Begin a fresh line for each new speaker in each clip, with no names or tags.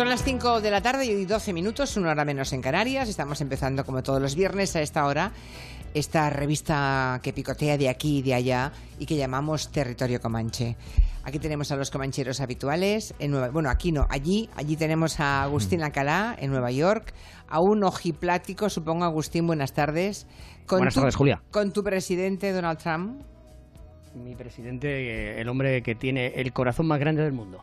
Son las 5 de la tarde y 12 minutos, una hora menos en Canarias. Estamos empezando como todos los viernes a esta hora esta revista que picotea de aquí y de allá y que llamamos Territorio Comanche. Aquí tenemos a los comancheros habituales, en Nueva, bueno, aquí no, allí, allí tenemos a Agustín Alcalá, en Nueva York, a un ojiplático, supongo, Agustín, buenas tardes.
Con buenas tardes, Julia.
Con tu presidente, Donald Trump.
Mi presidente, eh, el hombre que tiene el corazón más grande del mundo.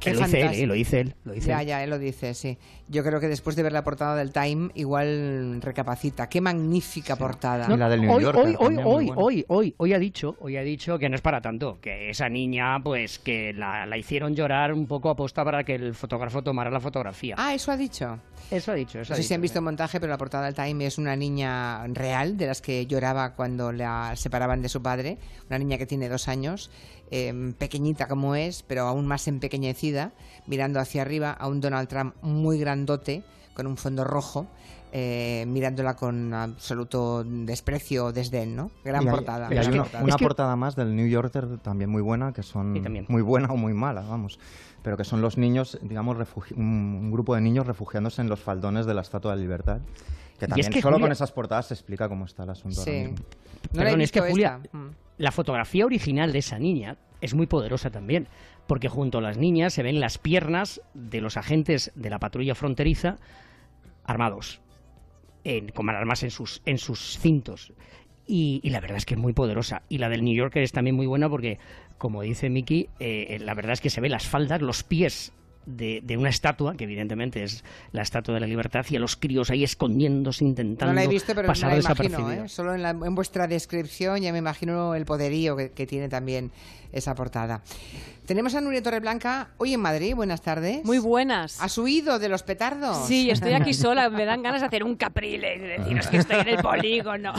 Qué lo dice él, ¿eh? lo dice él, lo dice
Ya, ya, él lo dice, sí. Yo creo que después de ver la portada del Time, igual recapacita. Qué magnífica portada.
la del New hoy, hoy, hoy, hoy, hoy, hoy, hoy, ha dicho, hoy ha dicho que no es para tanto, que esa niña, pues, que la, la hicieron llorar un poco aposta para que el fotógrafo tomara la fotografía.
Ah, eso ha dicho.
Eso ha dicho, eso
no
sé
si han visto el montaje, pero la portada del Time es una niña real, de las que lloraba cuando la separaban de su padre, una niña que tiene dos años, eh, pequeñita como es, pero aún más empequeñecida, mirando hacia arriba a un Donald Trump muy grandote, con un fondo rojo, eh, mirándola con absoluto desprecio o desdén, ¿no? Gran portada.
Una, portada más del New Yorker también muy buena, que son muy buena o muy mala, vamos pero que son los niños, digamos, un, grupo de niños refugiándose en los faldones de la Estatua de Libertad. Que también solo con esas portadas se explica cómo está el asunto.
Sí.
No es que Julia, mm. La fotografía original de esa niña es muy poderosa también, porque junto a las niñas se ven las piernas de los agentes de la patrulla fronteriza armados, con armas en sus, en sus cintos. Y, la verdad es que es muy poderosa. Y la del New Yorker es también muy buena porque como dice Miki, eh, la verdad es que se ve las faldas, los pies de, una estatua, que evidentemente es la estatua de la libertad, y a los críos ahí escondiéndose, intentando
no la he visto, pero
pasar
no la imagino, ¿eh? Solo en, vuestra descripción ya me imagino el poderío que tiene también esa portada. Tenemos a Nuria Torreblanca hoy en Madrid. Buenas tardes.
Muy buenas.
¿Has huido de los petardos?
Sí, estoy aquí sola. Me dan ganas de hacer un caprile y deciros que estoy en el polígono.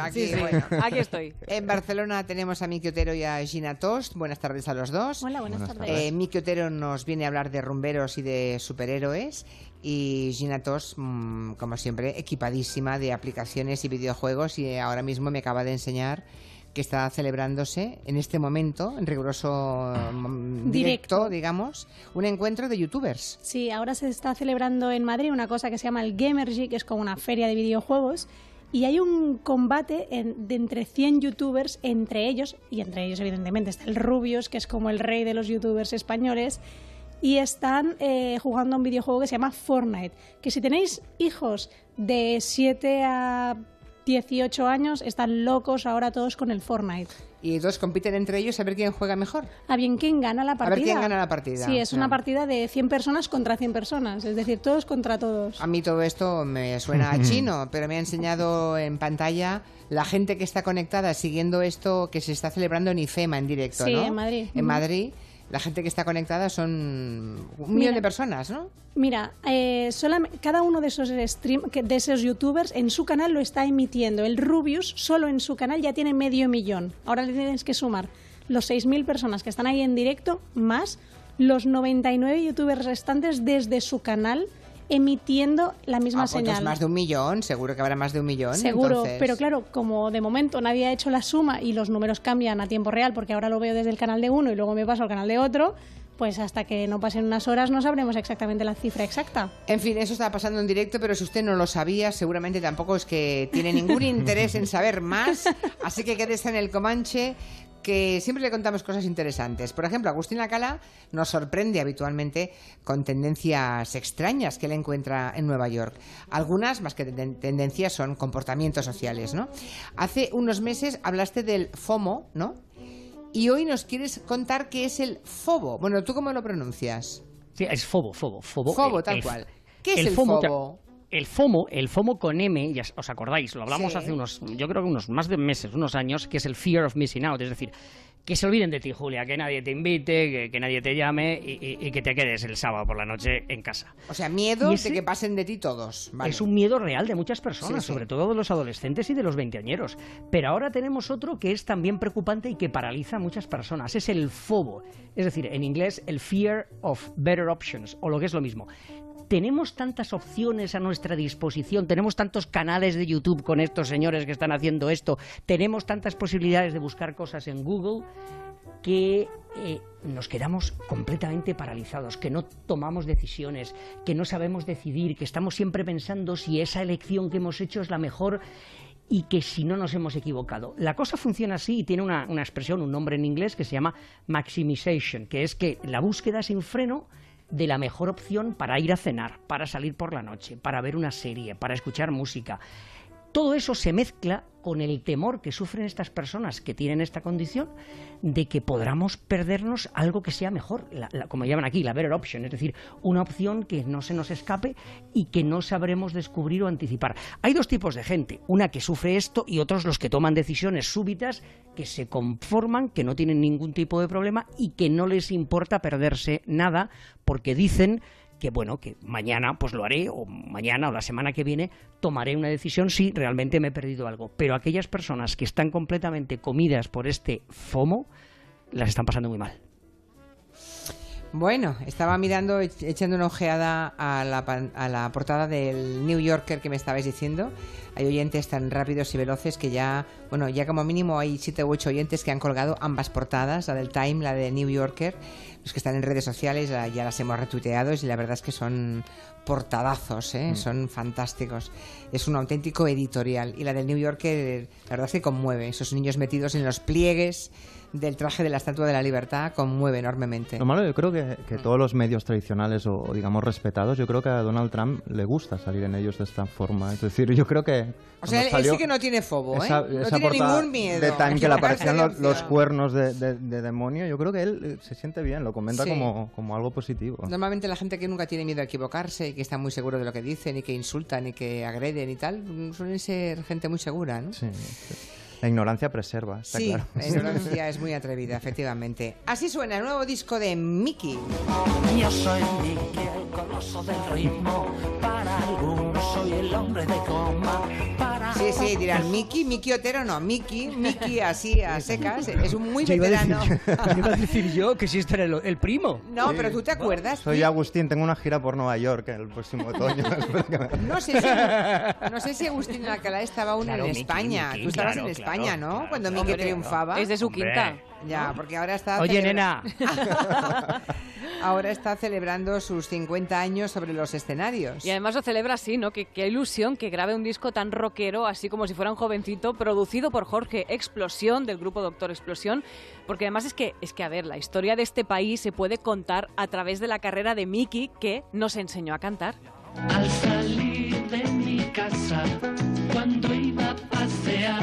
aquí,
aquí estoy.
En Barcelona tenemos a Miki Otero y a Gina Tost. Buenas tardes a los dos.
Hola, buenas, tardes.
Eh, Miki Otero nos viene a hablar de rumberos y de superhéroes. Y Gina Tost, mm, como siempre, equipadísima de aplicaciones y videojuegos. Y ahora mismo me acaba de enseñar que está celebrándose en este momento, en riguroso mm, directo, digamos, un encuentro de youtubers.
Sí, ahora se está celebrando en Madrid una cosa que se llama el Gamergy, que es como una feria de videojuegos. Y hay un combate de entre 100 youtubers, entre ellos, y entre ellos evidentemente está el Rubius, que es como el rey de los youtubers españoles, y están eh, jugando a un videojuego que se llama Fortnite. Que si tenéis hijos de 7 a 18 años están locos ahora todos con el Fortnite.
Y dos compiten entre ellos a ver quién juega mejor.
A bien quién gana la partida.
A ver quién gana la partida.
Sí, es una partida de 100 personas contra 100 personas, es decir, todos contra todos.
A mí todo esto me suena a chino, pero me ha enseñado en pantalla la gente que está conectada siguiendo esto que se está celebrando en IFEMA en directo,
sí,
¿no?
en Madrid.
En Madrid la gente que está conectada son un millón de personas, ¿no?
Mira, eh, cada uno de esos, stream, de esos youtubers en su canal lo está emitiendo. El Rubius solo en su canal ya tiene medio millón. Ahora le tienes que sumar los 6.000 personas que están ahí en directo más los 99 youtubers restantes desde su canal emitiendo la misma
ah,
pues señal.
más de un millón, seguro que habrá más de un millón.
Seguro, pero claro, como de momento nadie ha hecho la suma y los números cambian a tiempo real, porque ahora lo veo desde el canal de uno y luego me paso al canal de otro, pues hasta que no pasen unas horas no sabremos exactamente la cifra exacta.
En fin, eso está pasando en directo, pero si usted no lo sabía, seguramente tampoco es que tiene ningún interés en saber más, así que quédese en el Comanche que siempre le contamos cosas interesantes. Por ejemplo, Agustín Acala nos sorprende habitualmente con tendencias extrañas que él encuentra en Nueva York. Algunas, más que tendencias, son comportamientos sociales, ¿no? Hace unos meses hablaste del FOMO, ¿no? Y hoy nos quieres contar qué es el FOBO. Bueno, ¿tú cómo lo pronuncias?
Sí, es FOBO, FOBO, FOBO.
FOBO, tal cual. ¿Qué es el, FOBO?
El FOMO, el FOMO con M, ya os acordáis, lo hablamos hace unos, yo creo que unos más de meses, unos años, que es el fear of missing out, es decir, que se olviden de ti, Julia, que nadie te invite, que, nadie te llame y, que te quedes el sábado por la noche en casa.
O sea, miedo de que pasen de ti todos.
Es un miedo real de muchas personas, sobre todo de los adolescentes y de los veinteañeros. Pero ahora tenemos otro que es también preocupante y que paraliza a muchas personas. Es el FOBO, es decir, en inglés el fear of better options, o lo que es lo mismo tenemos tantas opciones a nuestra disposición, tenemos tantos canales de YouTube con estos señores que están haciendo esto, tenemos tantas posibilidades de buscar cosas en Google que eh, nos quedamos completamente paralizados, que no tomamos decisiones, que no sabemos decidir, que estamos siempre pensando si esa elección que hemos hecho es la mejor y que si no nos hemos equivocado. La cosa funciona así y tiene una, una expresión, un nombre en inglés que se llama maximization, que es que la búsqueda sin freno de la mejor opción para ir a cenar, para salir por la noche, para ver una serie, para escuchar música. Todo eso se mezcla con el temor que sufren estas personas que tienen esta condición de que podamos perdernos algo que sea mejor, como llaman aquí, la better option, es decir, una opción que no se nos escape y que no sabremos descubrir o anticipar. Hay dos tipos de gente, una que sufre esto y otros los que toman decisiones súbitas, que se conforman, que no tienen ningún tipo de problema y que no les importa perderse nada porque dicen que bueno, que mañana pues lo haré o mañana o la semana que viene tomaré una decisión si realmente me he perdido algo. Pero aquellas personas que están completamente comidas por este FOMO las están pasando muy mal.
Bueno, estaba mirando, echando una ojeada a la, a la portada del New Yorker que me estabais diciendo. Hay oyentes tan rápidos y veloces que ya, bueno, ya como mínimo hay siete u ocho oyentes que han colgado ambas portadas, la del Time, la de New Yorker. Los que están en redes sociales ya las hemos retuiteado y la verdad es que son portadazos, ¿eh? Mm. son fantásticos. Es un auténtico editorial. Y la del New Yorker, la verdad es que conmueve. Esos niños metidos en los pliegues del traje de la Estatua de la Libertad conmueve enormemente.
Lo malo, yo creo que, que todos los medios tradicionales o, digamos, respetados, yo creo que a Donald Trump le gusta salir en ellos de esta forma. Es decir, yo creo que...
O sea, él, sí que no tiene fobo, ¿eh? no tiene ningún miedo.
De que le aparecían los, cuernos de, demonio, yo creo que él eh, se siente bien, lo comenta como, como algo positivo.
Normalmente la gente que nunca tiene miedo a equivocarse y que está muy seguro de lo que dicen y que insultan y que agreden y tal, suelen ser gente muy segura, ¿no?
Sí, sí. La ignorancia preserva, está
sí, La ignorancia es muy atrevida, efectivamente. Así suena el nuevo disco de Mickey.
Yo soy Mickey, el coloso del ritmo. Para algunos soy el hombre de coma.
Sí, sí, dirán Mickey, Mickey Otero no, Mickey, Mickey así a secas, es un muy veterano.
Iba a decir yo que si este era el, primo.
No, pero tú te acuerdas.
Soy Agustín, tengo una gira por Nueva York el próximo otoño.
no, sé si, no sé si Agustín Alcalá estaba aún en España. tú estabas en España, ¿no? Cuando Mickey triunfaba.
Es de su quinta.
Ya, porque ahora está...
Oye, nena.
ahora está celebrando sus 50 años sobre los escenarios.
Y además lo celebra así, ¿no? Que qué ilusión que grabe un disco tan rockero, así como si fuera un jovencito, producido por Jorge Explosión, del grupo Doctor Explosión. Porque además es que, es que, a ver, la historia de este país se puede contar a través de la carrera de Mickey, que nos enseñó a cantar.
Al salir de mi casa, cuando iba a pasear,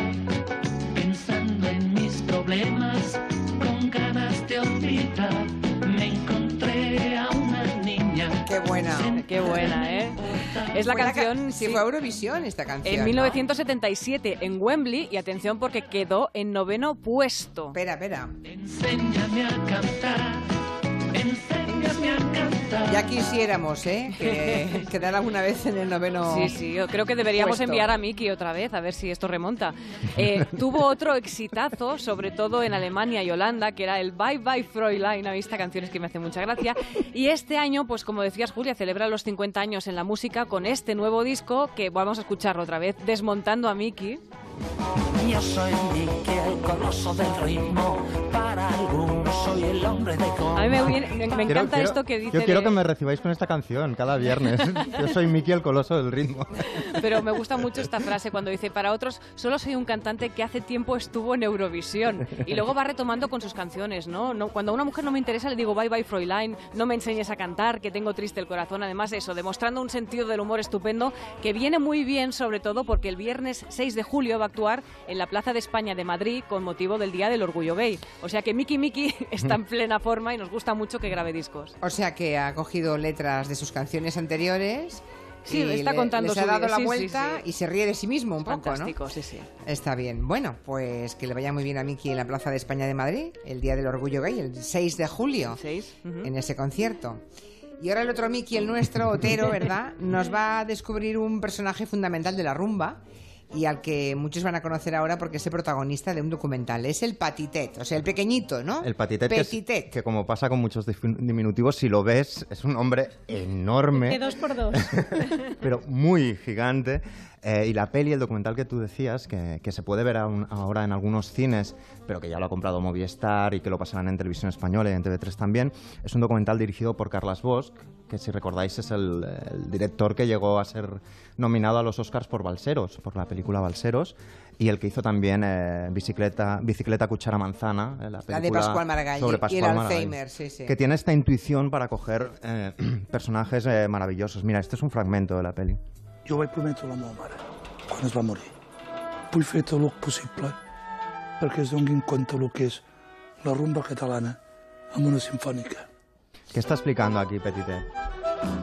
pensando en mis problemas, con ganas de olvidar, me encontré a una niña.
Qué buena,
qué buena, ¿eh? Es la canción.
sí, fue Eurovisión esta canción.
En 1977 en Wembley y atención porque quedó en noveno puesto.
Espera, espera.
Enséñame a cantar.
Ya quisiéramos, ¿eh? Que quedar alguna vez en el noveno.
Sí, sí, yo creo que deberíamos enviar a Miki otra vez, a ver si esto remonta. Eh, tuvo otro exitazo, sobre todo en Alemania y Holanda, que era el Bye Bye Fräulein. A mí esta canción es que me hace mucha gracia. Y este año, pues como decías, Julia, celebra los 50 años en la música con este nuevo disco que vamos a escucharlo otra vez, Desmontando a Miki.
Yo soy Mickey, el coloso del ritmo. Para algunos soy el hombre de coma.
A mí me, encanta esto que dice.
Yo quiero que me recibáis con esta canción cada viernes. yo soy Mickey, el coloso del ritmo.
Pero me gusta mucho esta frase cuando dice: Para otros, solo soy un cantante que hace tiempo estuvo en Eurovisión. Y luego va retomando con sus canciones, ¿no? no cuando a una mujer no me interesa, le digo bye bye, Fräulein, no me enseñes a cantar, que tengo triste el corazón. Además, eso, demostrando un sentido del humor estupendo que viene muy bien, sobre todo porque el viernes 6 de julio va a actuar en la Plaza de España de Madrid con motivo del Día del Orgullo Gay. O sea que Miki Miki está en plena forma y nos gusta mucho que grabe discos.
O sea que ha cogido letras de sus canciones anteriores.
Sí, está contando
les ha dado la vuelta y se ríe de sí mismo un
poco,
¿no?
sí, sí.
Está bien. Bueno, pues que le vaya muy bien a Miki en la Plaza de España de Madrid, el Día del Orgullo Gay, el 6 de julio, en ese concierto. Y ahora el otro Miki, el nuestro, Otero, ¿verdad? Nos va a descubrir un personaje fundamental de la rumba y al que muchos van a conocer ahora porque es el protagonista de un documental. Es el Patitet, o sea, el pequeñito, ¿no?
El Patitet, Que, que, como pasa con muchos diminutivos, si lo ves, es un hombre enorme.
De dos por dos.
pero muy gigante. Eh, y la peli, el documental que tú decías, que, se puede ver ahora en algunos cines, pero que ya lo ha comprado Movistar y que lo pasarán en televisión española y en TV3 también, es un documental dirigido por Carlas Bosch, que si recordáis es el, director que llegó a ser nominado a los Oscars por Balseros, por la película Balseros, y el que hizo también eh, Bicicleta, Bicicleta Cuchara Manzana,
eh, la, de Pascual Maragall sobre Pascual y el Alzheimer, sí, sí.
que tiene esta intuición para coger personajes maravillosos. Mira, este es un fragmento de la peli.
Jo vaig prometre a la meva mare, quan es va morir. Vull fer tot el possible perquè es donguin compte el que és la rumba catalana amb una sinfònica.
¿Qué está explicando aquí Petitet?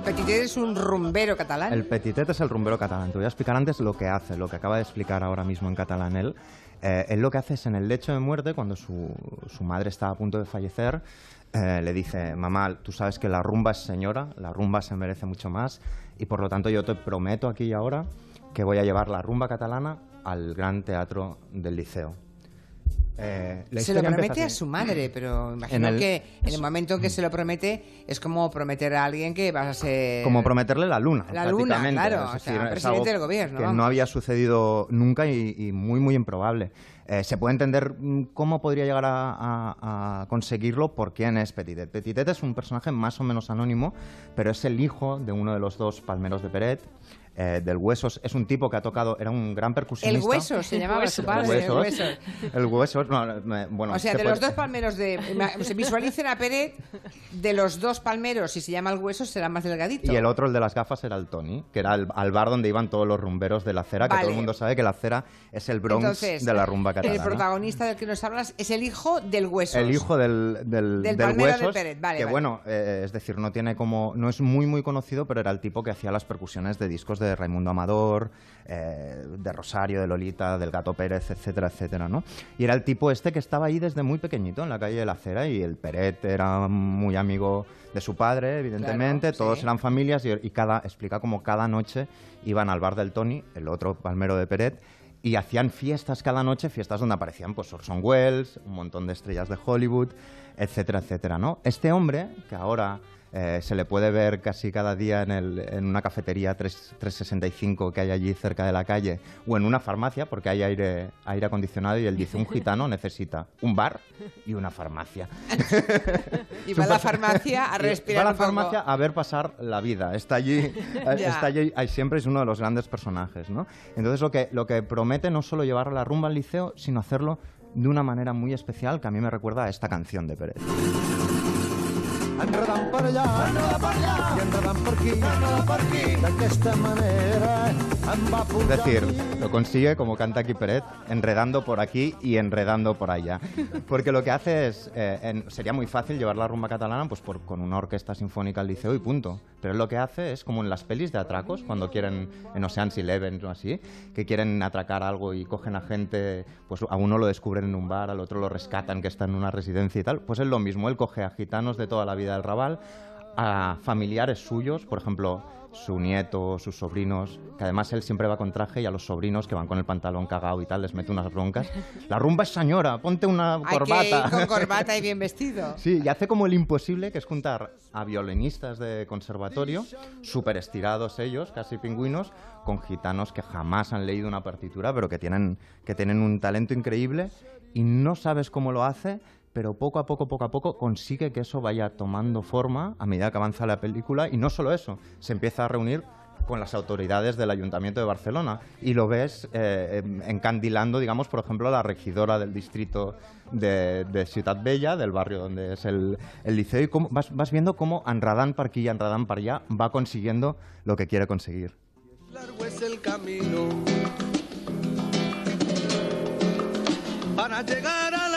Petitet es un rumbero catalán.
El Petitet es el rumbero catalán. Te voy a explicar antes lo que hace, lo que acaba de explicar ahora mismo en catalán él. Eh, él lo que hace es en el lecho de muerte, cuando su, su madre está a punto de fallecer, eh, le dice, mamá, tú sabes que la rumba es señora, la rumba se merece mucho más y por lo tanto yo te prometo aquí y ahora que voy a llevar la rumba catalana al Gran Teatro del Liceo.
Eh, se lo promete a su madre, pero imagino que en el momento en que se lo promete es como prometer a alguien que vas a ser...
Como prometerle la luna,
La luna, claro, o sea, presidente del gobierno.
Que no había sucedido nunca y, muy, muy improbable. Eh, se puede entender mm, cómo podría llegar a, a, conseguirlo por quién es Petitet. Petitet es un personaje más o menos anónimo, pero es el hijo de uno de los dos palmeros de Peret. Eh, del Huesos. Es un tipo que ha tocado, era un gran percusionista.
El Hueso se llamaba su padre.
El Huesos. El Huesos, bueno.
O sea, de los dos palmeros de. Se visualicen a Pérez, de los dos palmeros, si se llama el Huesos, será más delgadito.
Y el otro, el de las gafas, era el Tony, que era el, al bar donde iban todos los rumberos de la cera, que todo el mundo sabe que la cera es el Bronx de la rumba catalana.
El protagonista del que nos hablas es el hijo del Huesos.
El hijo del, del, del, Huesos. De vale, que bueno, eh, es decir, no tiene como. No es muy, muy conocido, pero era el tipo que hacía las percusiones de discos de de Raimundo Amador, eh, de Rosario, de Lolita, del Gato Pérez, etcétera, etcétera, ¿no? Y era el tipo este que estaba ahí desde muy pequeñito en la calle de la Acera y el Peret era muy amigo de su padre, evidentemente, todos eran familias y, cada, explica como cada noche iban al bar del Tony, el otro palmero de Peret, y hacían fiestas cada noche, fiestas donde aparecían pues Orson Welles, un montón de estrellas de Hollywood, etcétera, etcétera, ¿no? Este hombre, que ahora eh, se le puede ver casi cada día en, el, en una cafetería 365 que hay allí cerca de la calle o en una farmacia porque hay aire, aire acondicionado y él dice un gitano necesita un bar y una farmacia.
y va a la farmacia a respirar.
Va a la farmacia a ver pasar la vida. Está allí, eh, está allí siempre es uno de los grandes personajes. ¿no? Entonces lo que, lo que promete no solo llevar la rumba al liceo, sino hacerlo de una manera muy especial que a mí me recuerda a esta canción de Pérez. Enredant per allà, enredant per allà, i enredant per aquí, enredant per aquí. D'aquesta manera Es decir, lo consigue como canta aquí Peret, enredando por aquí y enredando por allá. Porque lo que hace es, eh, sería muy fácil llevar la rumba catalana pues con una orquesta sinfónica al liceo y punto. Pero lo que hace es como en las pelis de atracos, cuando quieren, en Ocean's Eleven o así, que quieren atracar algo y cogen a gente, pues a uno lo descubren en un bar, al otro lo rescatan que está en una residencia y tal. Pues es lo mismo, él coge a gitanos de toda la vida del Raval, a familiares suyos, por ejemplo, su nieto, sus sobrinos, que además él siempre va con traje y a los sobrinos que van con el pantalón cagado y tal les mete unas broncas. La rumba es señora, ponte una corbata.
con corbata y bien vestido.
Sí, y hace como el imposible, que es juntar a violinistas de conservatorio, súper estirados ellos, casi pingüinos, con gitanos que jamás han leído una partitura, pero que tienen, que tienen un talento increíble y no sabes cómo lo hace, pero poco a poco, poco a poco consigue que eso vaya tomando forma a medida que avanza la película y no solo eso, se empieza a reunir con las autoridades del Ayuntamiento de Barcelona y lo ves eh, em, encandilando, digamos, por ejemplo, a la regidora del distrito de, Ciudad Bella, del barrio donde es el, liceo, y vas, vas, viendo cómo Anradán para aquí y Anradán para allá va consiguiendo lo que quiere conseguir. Largo es el camino para llegar a la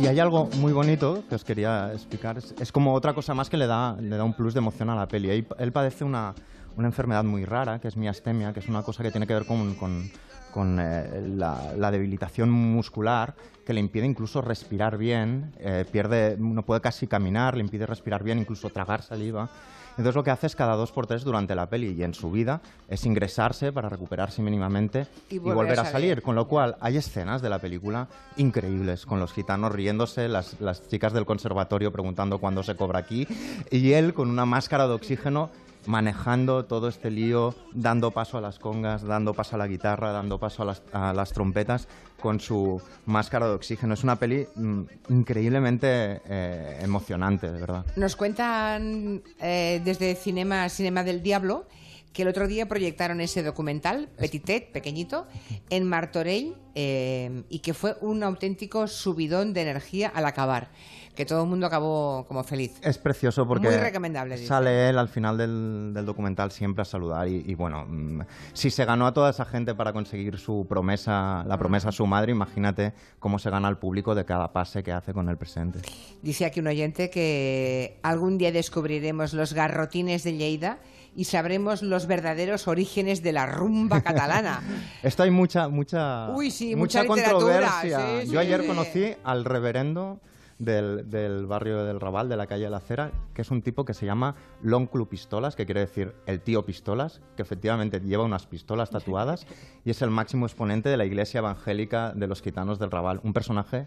y hay algo muy bonito que os quería explicar. Es, como otra cosa más que le da, le da un plus de emoción a la peli. Él, padece una, una enfermedad muy rara, que es miastemia, que es una cosa que tiene que ver con, con, eh, la, debilitación muscular, que le impide incluso respirar bien, eh, pierde, no puede casi caminar, le impide respirar bien, incluso tragar saliva. Entonces lo que hace es cada dos por tres durante la peli y en su vida es ingresarse para recuperarse mínimamente y, volver, a, salir. Con lo cual hay escenas de la película increíbles, con los gitanos riéndose, las, las chicas del conservatorio preguntando cuándo se cobra aquí y él con una máscara de oxígeno manejando todo este lío, dando paso a las congas, dando paso a la guitarra, dando paso a las, trompetas con su máscara de oxígeno. Es una peli mm, increíblemente eh, emocionante, de verdad.
Nos cuentan eh, desde Cinema, Cinema del Diablo que el otro día proyectaron ese documental, Petitet, pequeñito, en Martorell eh, y que fue un auténtico subidón de energía al acabar que todo el mundo acabó como feliz.
Es precioso porque
Muy recomendable,
sale él al final del, documental siempre a saludar y, bueno, mm, si se ganó a toda esa gente para conseguir su promesa, la promesa a su madre, imagínate cómo se gana al público de cada pase que hace con el presente.
Dice aquí un oyente que algún día descubriremos los garrotines de Lleida y sabremos los verdaderos orígenes de la rumba catalana.
Esto hay mucha mucha
mucha,
controversia. Yo ayer conocí al reverendo del, barrio del Raval, de la calle de la Cera, que es un tipo que se llama L'Onclu Pistolas, que quiere decir el tío Pistolas, que efectivamente lleva unas pistolas tatuadas y es el máximo exponente de la iglesia evangélica de los gitanos del Raval. Un personaje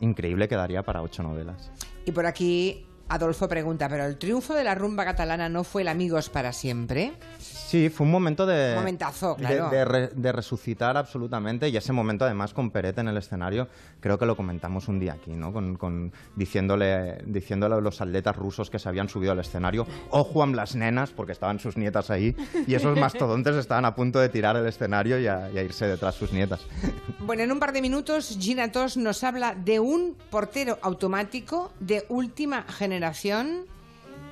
increíble que daría para ocho novelas.
Y por aquí Adolfo pregunta, ¿pero el triunfo de la rumba catalana no fue el Amigos para siempre?
Sí, fue un momento de,
Momentazo, claro.
de, resucitar absolutamente y ese momento además con Perete en el escenario, creo que lo comentamos un día aquí, ¿no? Con, diciéndole, diciéndole a los atletas rusos que se habían subido al escenario, ojo a las nenas, porque estaban sus nietas ahí y esos mastodontes estaban a punto de tirar el escenario y a, irse detrás sus nietas.
Bueno, en un par de minutos Gina Tos nos habla de un portero automático de última generación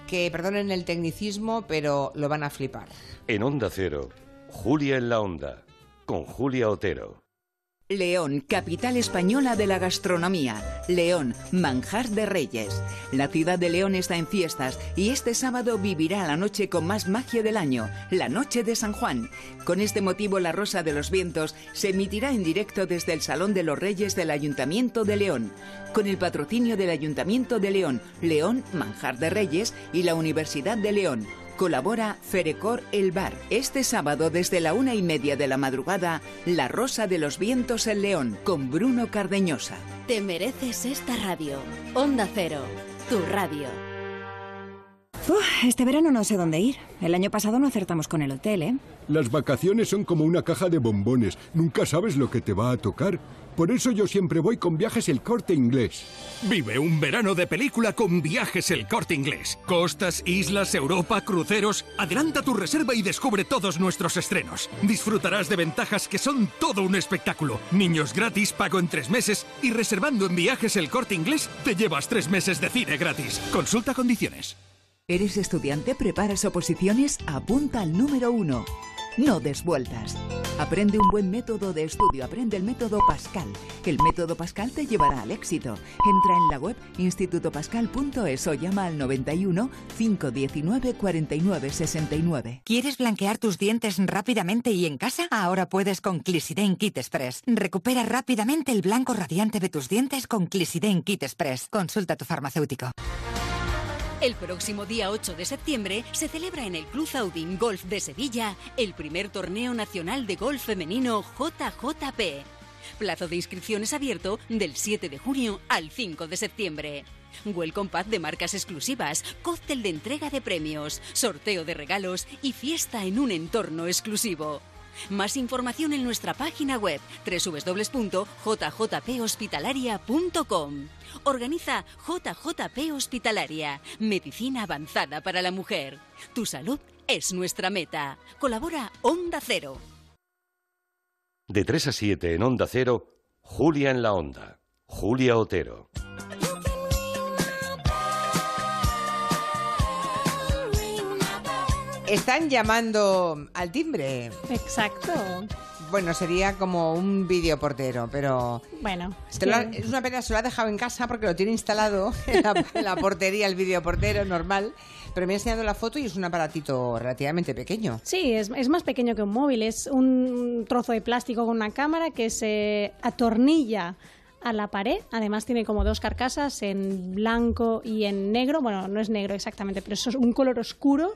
que, perdonen el tecnicismo, pero lo van a flipar.
En Onda Cero, Julia en la Onda, con Julia Otero.
León, capital española de la gastronomía. León, manjar de reyes. La ciudad de León está en fiestas y este sábado vivirá la noche con más magia del año, la noche de San Juan. Con este motivo, La Rosa de los Vientos se emitirá en directo desde el Salón de los Reyes del Ayuntamiento de León, con el patrocinio del Ayuntamiento de León, León, manjar de reyes y la Universidad de León. Colabora Ferecor El Bar. Este sábado desde la una y media de la madrugada, La Rosa de los Vientos en León, con Bruno Cardeñosa.
Te mereces esta radio. Onda Cero, tu radio.
este verano no sé dónde ir. El año pasado no acertamos con el hotel, ¿eh?
Las vacaciones son como una caja de bombones. Nunca sabes lo que te va a tocar. Por eso yo siempre voy con viajes el corte inglés.
Vive un verano de película con viajes el corte inglés. Costas, islas, Europa, cruceros. Adelanta tu reserva y descubre todos nuestros estrenos. Disfrutarás de ventajas que son todo un espectáculo. Niños gratis, pago en tres meses y reservando en viajes el corte inglés te llevas tres meses de cine gratis. Consulta condiciones.
¿Eres estudiante? ¿Preparas oposiciones? Apunta al número uno. No des vueltas. Aprende un buen método de estudio, aprende el método Pascal. El método Pascal te llevará al éxito. Entra en la web institutopascal.es o llama al 91 519 49 69.
¿Quieres blanquear tus dientes rápidamente y en casa? Ahora puedes con Clisiden Kit Express. Recupera rápidamente el blanco radiante de tus dientes con Clisiden Kit Express. Consulta a tu farmacéutico.
El próximo día 8 de septiembre se celebra en el Club Audin Golf de Sevilla el primer torneo nacional de golf femenino JJP. Plazo de inscripciones abierto del 7 de junio al 5 de septiembre. Welcome Pack de marcas exclusivas, cóctel de entrega de premios, sorteo de regalos y fiesta en un entorno exclusivo. Más información en nuestra página web www.jjphospitalaria.com. Organiza JJP Hospitalaria, medicina avanzada para la mujer. Tu salud es nuestra meta. Colabora Onda Cero.
De 3 a 7 en Onda Cero, Julia en la Onda. Julia Otero.
Están llamando al timbre.
Exacto.
bueno, sería como un videoportero, pero...
Bueno.
Es, una pena, se lo ha dejado en casa porque lo tiene instalado en la, portería, el videoportero normal. Pero me ha enseñado la foto y es un aparatito relativamente pequeño.
Sí, es, es, más pequeño que un móvil. Es un trozo de plástico con una cámara que se atornilla a la pared. Además tiene como dos carcasas en blanco y en negro. Bueno, no es negro exactamente, pero eso es un color oscuro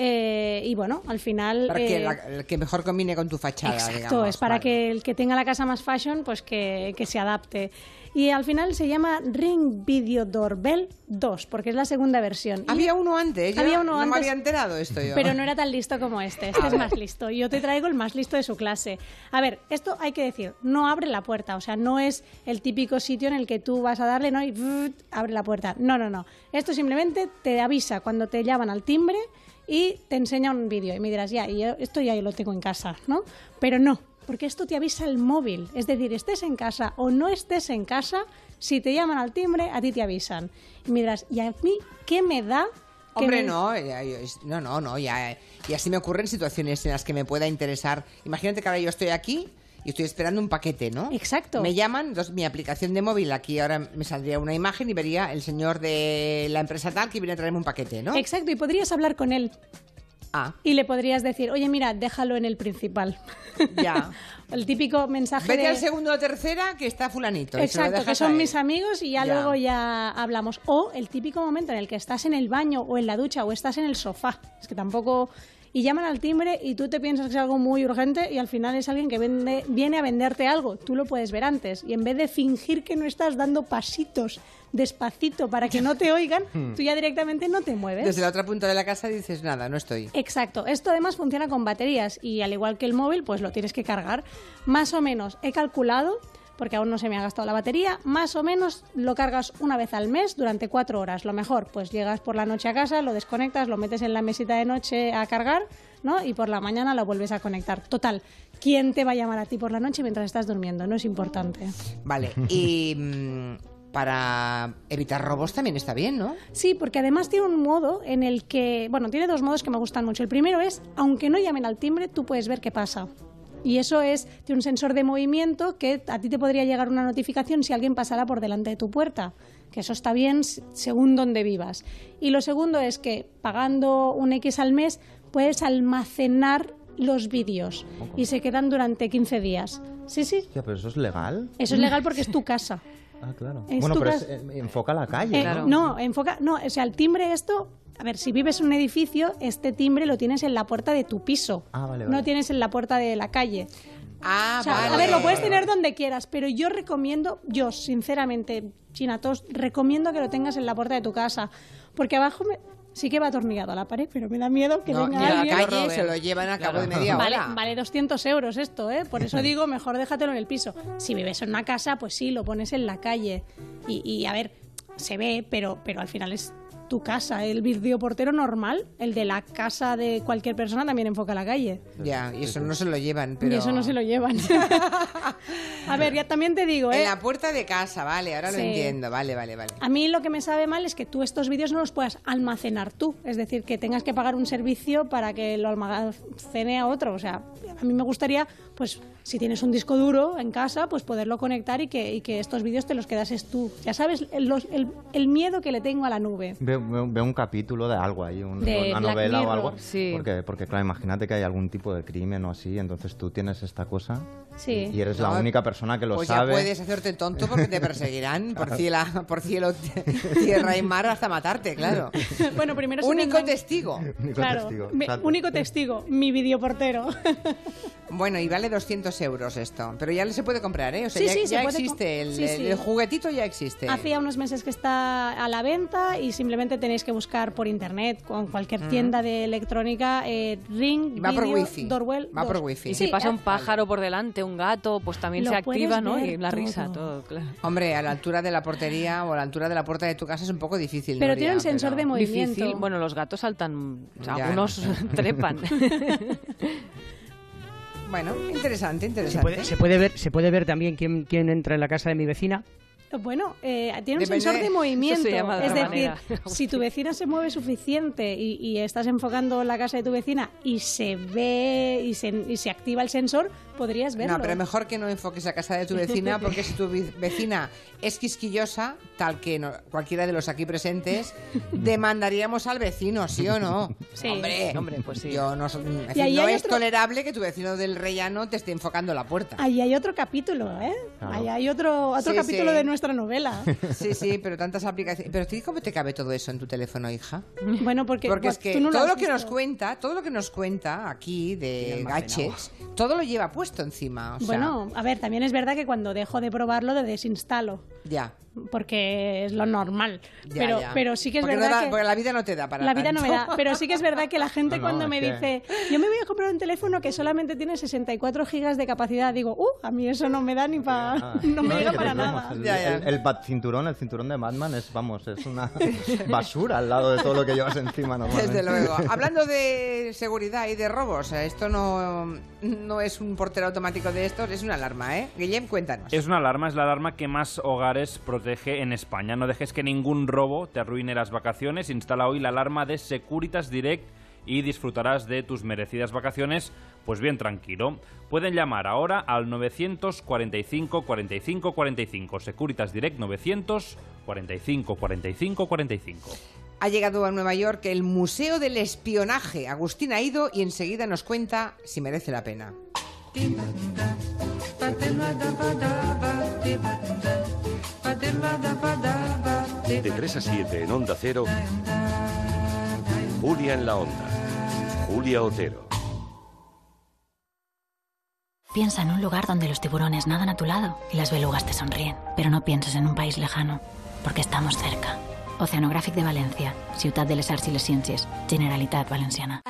eh, y bueno, al final...
Para que, eh, que, mejor combine con tu fachada,
Exacto, es para que el que tenga la casa más fashion, pues que, se adapte. Y al final se llama Ring Video Doorbell 2, porque es la segunda versión.
Había uno antes, había uno no me había enterado esto yo.
Pero no era tan listo como este, este es más listo. Yo te traigo el más listo de su clase. A ver, esto hay que decir, no abre la puerta, o sea, no es el típico sitio en el que tú vas a darle ¿no? y abre la puerta. No, no, no. Esto simplemente te avisa cuando te llaman al timbre y te enseña un vídeo y me dirás, ya, y esto ya yo lo tengo en casa, ¿no? Pero no, porque esto te avisa el móvil, es decir, estés en casa o no estés en casa, si te llaman al timbre, a ti te avisan. Y me dirás, ¿y a mí qué me da?
Hombre, no, no, no, no, ya, y así me ocurren situaciones en las que me pueda interesar. Imagínate que ahora yo estoy aquí y estoy esperando un paquete, ¿no?
Exacto.
Me llaman, entonces mi aplicación de móvil, aquí ahora me saldría una imagen y vería el señor de la empresa tal que viene a traerme un paquete, ¿no?
Exacto, y podrías hablar con él.
Ah.
Y le podrías decir, oye, mira, déjalo en el principal.
Ya.
el típico mensaje
Vete al segundo o tercera que está fulanito.
Exacto, que son mis amigos y ya, luego ya hablamos. O el típico momento en el que estás en el baño o en la ducha o estás en el sofá. Es que tampoco y llaman al timbre y tú te piensas que es algo muy urgente y al final es alguien que vende, viene a venderte algo. Tú lo puedes ver antes y en vez de fingir que no estás dando pasitos despacito para que no te oigan, hmm. tú ya directamente no te mueves.
Desde la otra punta de la casa dices nada, no estoy.
Exacto. Esto además funciona con baterías y al igual que el móvil, pues lo tienes que cargar. Más o menos he calculado porque aún no se me ha gastado la batería, más o menos lo cargas una vez al mes durante cuatro horas. Lo mejor, pues llegas por la noche a casa, lo desconectas, lo metes en la mesita de noche a cargar, ¿no? Y por la mañana lo vuelves a conectar. Total, ¿quién te va a llamar a ti por la noche mientras estás durmiendo? No es importante.
Vale, y... Mm, para evitar robos también está bien, ¿no?
Sí, porque además tiene un modo en el que, bueno, tiene dos modos que me gustan mucho. El primero es, aunque no llamen al timbre, tú puedes ver qué pasa. Y eso es de un sensor de movimiento que a ti te podría llegar una notificación si alguien pasara por delante de tu puerta, que eso está bien según donde vivas. Y lo segundo es que pagando un X al mes puedes almacenar los vídeos y se quedan durante 15 días. Sí, sí.
pero eso es legal.
Eso es legal porque es tu casa.
Ah, claro. bueno, pero eh, enfoca la calle,
eh, ¿no? enfoca, no, o sea, el timbre esto a ver, si vives en un edificio, este timbre lo tienes en la puerta de tu piso.
Ah,
no tienes en la puerta de la calle.
Ah, vale.
A ver, lo puedes tener donde quieras, pero yo recomiendo, yo sinceramente, Chinatos, recomiendo que lo tengas en la puerta de tu casa. Porque abajo sí que va atornillado a la pared, pero me da miedo que venga alguien.
a la calle se lo llevan a cabo de media
hora. Vale, vale 200 euros esto, ¿eh? Por eso digo, mejor déjatelo en el piso. Si vives en una casa, pues sí, lo pones en la calle. Y, y a ver, se ve, pero, pero al final es tu casa. El videoportero normal, el de la casa de cualquier persona, también enfoca la calle.
Ya, y eso no se lo llevan. Pero...
Y eso no se lo llevan. a ver, ya también te digo, ¿eh?
En la puerta de casa, vale, ahora lo entiendo. Vale, vale, vale.
A mí lo que me sabe mal es que tú estos vídeos no los puedas almacenar tú. Es decir, que tengas que pagar un servicio para que lo almacene a otro. O sea, a mí me gustaría, pues, si tienes un disco duro en casa, pues poderlo conectar y que, que estos vídeos te los quedases tú. Ya sabes, el, el, miedo que le tengo a la nube
veo, un capítulo de algo ahí, una novela o algo. Porque, porque, claro, imagínate que hay algún tipo de crimen o así, entonces tú tienes esta cosa y eres la única persona que lo
pues
sabe.
Pues ya puedes hacerte tonto porque te perseguirán por, cielo, por cielo, tierra y mar hasta matarte, claro.
bueno, primero
Único testigo.
claro, único testigo, mi videoportero.
bueno, y vale 200 euros esto, pero ya se puede comprar, ¿eh? O sea, ya, existe, el, el, juguetito ya existe.
Hacía unos meses que está a la venta y simplemente tenéis que buscar por internet, con cualquier tienda de electrónica, eh, Ring,
va
por
wifi.
Doorbell.
Va por wifi.
Y si pasa un pájaro por delante, un gato, pues también se activa, ¿no? Y la risa, todo, claro.
Hombre, a la altura de la portería o a la altura de la puerta de tu casa es un poco difícil.
Pero tiene un sensor de movimiento. Difícil.
Bueno, los gatos saltan, algunos trepan.
Bueno, interesante, interesante.
Se puede, ver, se puede ver también quién, quién entra en la casa de mi vecina.
Bueno, eh, tiene un sensor de movimiento. es decir, si tu vecina se mueve suficiente y, estás enfocando la casa de tu vecina y se ve y se, y se activa el sensor, podrías verlo.
No, pero mejor que no enfoques a casa de tu vecina, porque si tu vecina es quisquillosa, tal que cualquiera de los aquí presentes, demandaríamos al vecino, ¿sí o no?
Sí.
Hombre, hombre pues sí. Yo no, es tolerable que tu vecino del rellano te esté enfocando la puerta.
Ahí hay otro capítulo, ¿eh? Ahí hay otro, otro capítulo de nuestra novela.
Sí, sí, pero tantas aplicaciones. Pero ¿cómo te cabe todo eso en tu teléfono, hija?
Bueno, porque,
porque es que todo lo, que nos cuenta, todo lo que nos cuenta aquí de gadgets, todo lo lleva puesto encima.
bueno, a ver, también es verdad que cuando dejo de probarlo, lo desinstalo.
Ya
porque es lo normal. pero, pero sí que es verdad que...
Porque la vida no te da para
La vida no me da, pero sí que es verdad que la gente cuando me dice, yo me voy a comprar un teléfono que solamente tiene 64 gigas de capacidad, digo, uh, a mí eso no me da ni para... no me llega para nada.
El, el, cinturón, el cinturón de Batman es, vamos, es una basura al lado de todo lo que llevas encima normalmente.
Desde luego. Hablando de seguridad y de robos, esto no, no es un portero automático de estos, es una alarma, ¿eh? Guillem, cuéntanos.
Es una alarma, es la alarma que más hogares protege en España. No dejes que ningún robo te arruine las vacaciones. Instala hoy la alarma de Securitas Direct y disfrutarás de tus merecidas vacaciones, pues bien tranquilo. Pueden llamar ahora al 945 45 45. Securitas Direct 945 45 45.
Ha llegado a Nueva York el Museo del Espionaje. Agustín ha ido y enseguida nos cuenta si merece la pena.
De 3 a 7 en Onda Cero, Julia en la Onda. Julia Otero.
Piensa en un lugar donde los tiburones nadan a tu lado y las belugas te sonríen. Pero no pienses en un país lejano, porque estamos cerca Oceanographic de Valencia, Ciudad de les Arts y les Ciències, Generalitat Valenciana.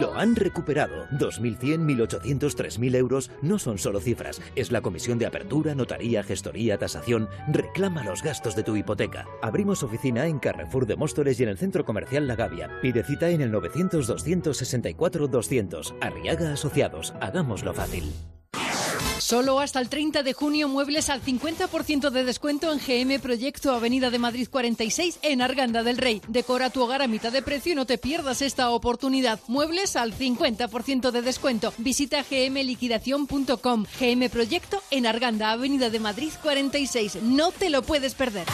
Lo han recuperado. 2.100, 1.800, 3.000 euros no son solo cifras. Es la comisión de apertura, notaría, gestoría, tasación. Reclama los gastos de tu hipoteca. Abrimos oficina en Carrefour de Móstoles y en el Centro Comercial La Gavia. Pide cita en el 900-264-200. Arriaga Asociados. Hagámoslo fácil.
Solo hasta el 30 de junio muebles al 50% de descuento en GM Proyecto Avenida de Madrid 46 en Arganda del Rey. Decora tu hogar a mitad de precio y no te pierdas esta oportunidad. Muebles al 50% de descuento. Visita gmliquidación.com. GM Proyecto en Arganda, Avenida de Madrid 46. No te lo puedes perder.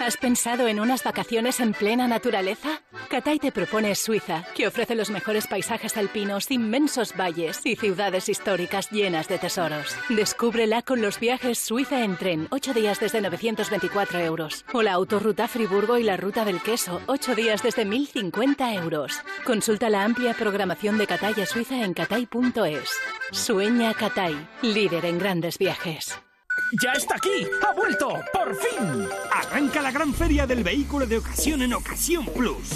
¿Has pensado en unas vacaciones en plena naturaleza? Catay te propone Suiza, que ofrece los mejores paisajes alpinos, inmensos valles y ciudades históricas llenas de tesoros. Descúbrela con los viajes Suiza en tren, 8 días desde 924 euros. O la autorruta Friburgo y la ruta del queso, 8 días desde 1050 euros. Consulta la amplia programación de Catay a Suiza en catay.es. Sueña Catay, líder en grandes viajes.
¡Ya está aquí! ¡Ha vuelto! ¡Por fin! Arranca la gran feria del vehículo de ocasión en Ocasión Plus.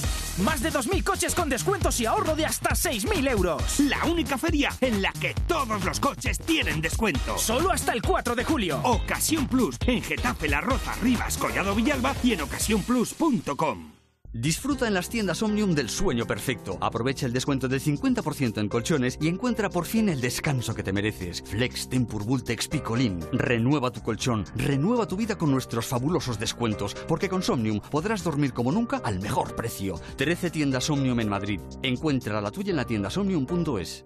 Más de 2.000 coches con descuentos y ahorro de hasta 6.000 euros. La única feria en la que todos los coches tienen descuento. Solo hasta el 4 de julio. Ocasión Plus en Getafe, La Roza, Rivas, Collado Villalba y en ocasiónplus.com.
Disfruta en las tiendas Omnium del sueño perfecto. Aprovecha el descuento del 50% en colchones y encuentra por fin el descanso que te mereces. Flex, Tempur, Vultex, Picolín. Renueva tu colchón, renueva tu vida con nuestros fabulosos descuentos, porque con Somnium podrás dormir como nunca al mejor precio. 13 tiendas Omnium en Madrid. Encuentra la tuya en la tienda somnium.es.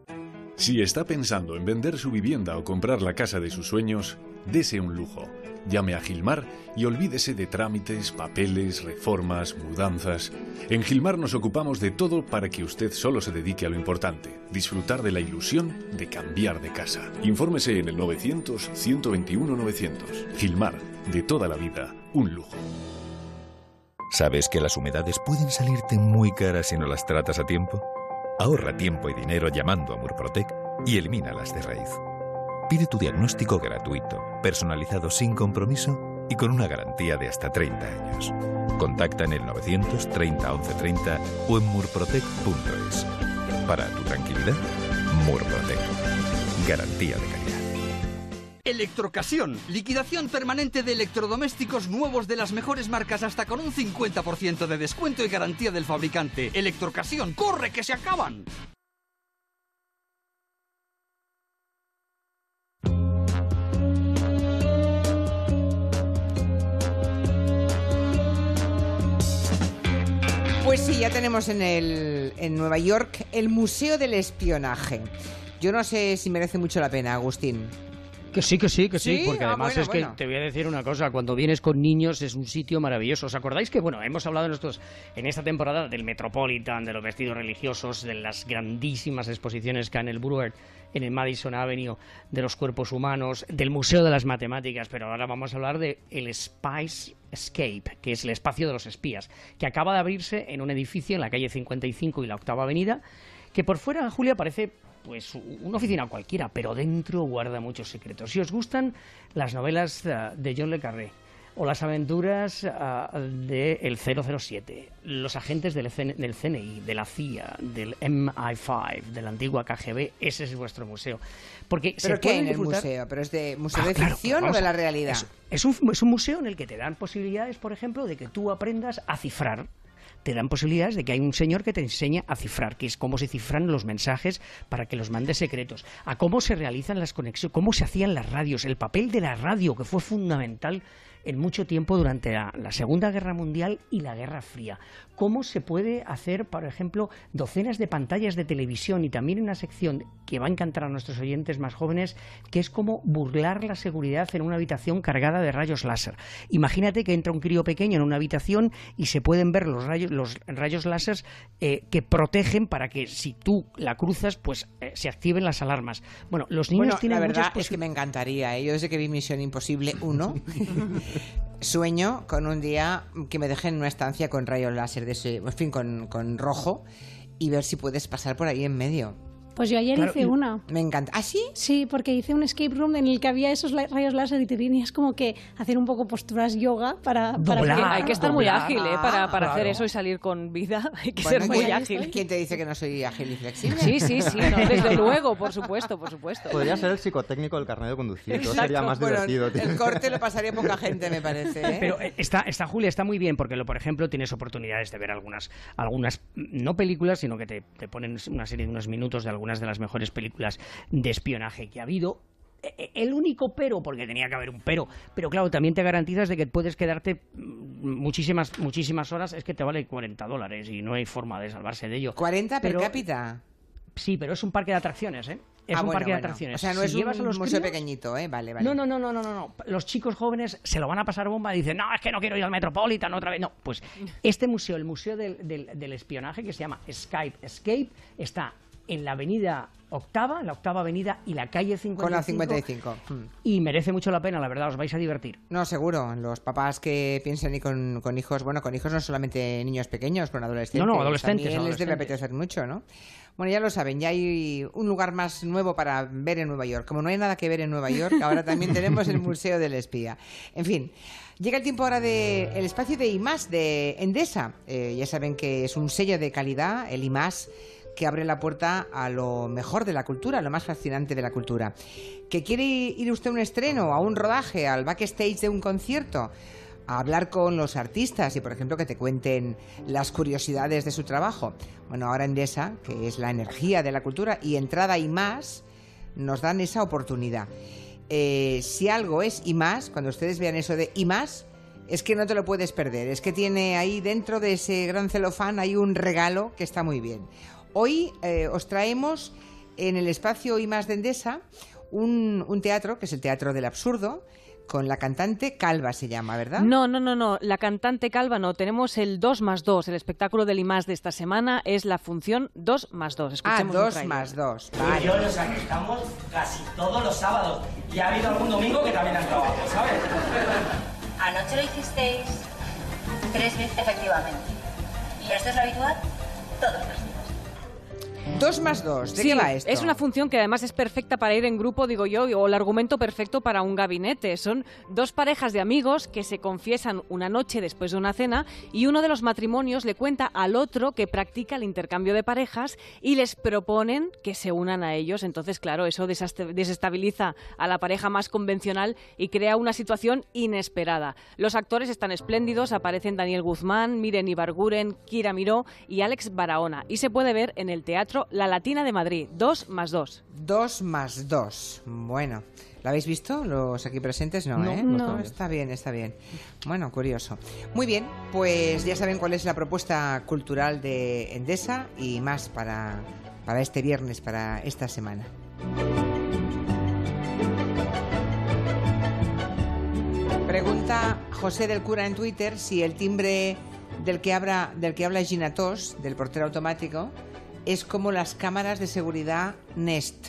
Si está pensando en vender su vivienda o comprar la casa de sus sueños, dese un lujo Llame a Gilmar y olvídese de trámites, papeles, reformas, mudanzas. En Gilmar nos ocupamos de todo para que usted solo se dedique a lo importante, disfrutar de la ilusión de cambiar de casa. Infórmese en el 900-121-900. Gilmar, de toda la vida, un lujo.
¿Sabes que las humedades pueden salirte muy caras si no las tratas a tiempo? Ahorra tiempo y dinero llamando a Murprotec y elimínalas de raíz. Pide tu diagnóstico gratuito, personalizado sin compromiso y con una garantía de hasta 30 años. Contacta en el 930 1130 o en murprotec.es. Para tu tranquilidad, Murprotec. Garantía de calidad.
Electrocasión, liquidación permanente de electrodomésticos nuevos de las mejores marcas hasta con un 50% de descuento y garantía del fabricante. Electrocasión, corre que se acaban.
Pues sí, ya tenemos en, el, en Nueva York el Museo del Espionaje. Yo no sé si merece mucho la pena, Agustín.
Que sí, que sí, que sí, porque ah, además es que te voy a decir una cosa, cuando vienes con niños es un sitio maravilloso. ¿Os acordáis que, bueno, hemos hablado en, en esta temporada del Metropolitan, de los vestidos religiosos, de las grandísimas exposiciones que hay en el Brewer, en el Madison Avenue, de los cuerpos humanos, del Museo de las Matemáticas, pero ahora vamos a hablar de el Spice Escape, que es el espacio de los espías, que acaba de abrirse en un edificio en la calle 55 y la Octava Avenida, que por fuera, Julia, parece pues una oficina cualquiera, pero dentro guarda muchos secretos. Si os gustan las novelas eh, de John Le Carré o las aventuras del de 007, los agentes del, del, CNI, de la CIA, del MI5, de la antigua KGB, ese es vuestro museo. Porque
¿Pero qué en el museo? ¿Pero es de museo ah, de ficción o de la realidad?
es, un, es un museo en el que te dan posibilidades, por ejemplo, de que tú aprendas a cifrar te dan posibilidades de que hay un señor que te enseña a cifrar, que es cómo se cifran los mensajes para que los mandes secretos, a cómo se realizan las conexiones, cómo se hacían las radios, el papel de la radio, que fue fundamental en mucho tiempo durante la, Segunda Guerra Mundial y la Guerra Fría. ¿Cómo se puede hacer, por ejemplo, docenas de pantallas de televisión y también una sección que va a encantar a nuestros oyentes más jóvenes, que es como burlar la seguridad en una habitación cargada de rayos láser? Imagínate que entra un crío pequeño en una habitación y se pueden ver los rayos, los rayos láser eh, que protegen para que si tú la cruzas, pues eh, se activen las alarmas. Bueno, los niños tienen
la verdad es que me encantaría. ¿eh? Yo desde que vi Misión Imposible 1 sueño con un día que me dejen en una estancia con rayos láser, de ese, en fin, con, con rojo, y ver si puedes pasar por ahí en medio.
Pues yo ayer hice una.
Me encanta. ¿Ah, sí?
Sí, porque hice un escape room en el que había esos rayos láser y tenías como que hacer un poco posturas yoga para...
para hay que estar muy ágil, ¿eh? Para, para hacer eso y salir con vida. Hay que ser muy ágil.
¿Quién te dice que no soy ágil y flexible?
Sí, sí, sí. desde luego, por supuesto, por supuesto.
Podría ser el psicotécnico del carnet de conducir. Eso sería más divertido.
El corte lo pasaría poca gente, me parece. ¿eh?
Pero eh, está, está, Julia, está muy bien porque, lo, por ejemplo, tienes oportunidades de ver algunas, algunas no películas, sino que te, te ponen una serie de unos minutos de algunas de las mejores películas de espionaje que ha habido. E, e, el único pero, porque tenía que haber un pero, pero claro, también te garantizas de que puedes quedarte muchísimas, muchísimas horas, es que te vale 40 dólares y no hay forma de salvarse de ello.
¿40 per cápita?
Sí, pero es un parque de atracciones, ¿eh? Es ah, un parque de atracciones. O
sea, no es un museo pequeñito, ¿eh? Vale, vale.
No, no, no, no, no, no. Los chicos jóvenes se lo van a pasar bomba y dicen, no, es que no quiero ir al Metropolitan otra vez. No, pues este museo, el Museo del, del Espionaje, que se llama Skype Escape, está en la avenida octava, la octava avenida y la calle 55.
Con la 55.
Y merece mucho la pena, la verdad, os vais a divertir.
No, seguro. Los papás que piensen y con, hijos, bueno, con hijos no solamente niños pequeños, con adolescentes.
No, no, adolescentes.
También les debe apetecer mucho, ¿no? Bueno, ya lo saben, ya hay un lugar más nuevo para ver en Nueva York. Como no hay nada que ver en Nueva York, ahora también tenemos el Museo del Espía. En fin, llega el tiempo ahora del el espacio de IMAS de Endesa. Eh, ya saben que es un sello de calidad, el IMAS que abre la puerta a lo mejor de la cultura, a lo más fascinante de la cultura. ¿Que quiere ir usted a un estreno, a un rodaje, al backstage de un concierto? A hablar con los artistas y, por ejemplo, que te cuenten las curiosidades de su trabajo. Bueno, ahora Endesa, que es la energía de la cultura y entrada y más, nos dan esa oportunidad. Eh, si algo es y más, cuando ustedes vean eso de y más, es que no te lo puedes perder. Es que tiene ahí dentro de ese gran celofán hay un regalo que está muy bien. Hoy eh, os traemos en el espacio I más de Endesa un, teatro, que es el Teatro del Absurdo, con la cantante Calva se llama, ¿verdad?
No, no, no, no, la cantante Calva no, tenemos el 2 más 2, el espectáculo del IMAS de esta semana es la función 2 más 2.
ah, 2 más 2.
Vale. Yo los estamos casi todos los sábados y ha habido algún domingo que también han trabajado, ¿sabes?
Anoche lo hicisteis tres veces, efectivamente. ¿Y esto es lo habitual? Todos los días.
Dos más dos, ¿de qué va esto?
Es una función que además es perfecta para ir en grupo, digo yo, o el argumento perfecto para un gabinete. Son dos parejas de amigos que se confiesan una noche después de una cena y uno de los matrimonios le cuenta al otro que practica el intercambio de parejas y les proponen que se unan a ellos. Entonces, claro, eso desestabiliza a la pareja más convencional y crea una situación inesperada. Los actores están espléndidos, aparecen Daniel Guzmán, Miren Ibarguren, Kira Miró y Alex Barahona y se puede ver en el teatro la Latina de Madrid, 2 más 2.
2 más 2. Bueno. ¿La habéis visto los aquí presentes? No, ¿eh?
No.
Está bien, está bien. Bueno, curioso. Muy bien, pues ya saben cuál es la propuesta cultural de Endesa y más para, para este viernes, para esta semana. Pregunta José del Cura en Twitter si el timbre del que habla, del que habla Ginatos, del portero automático, es como las cámaras de seguridad Nest.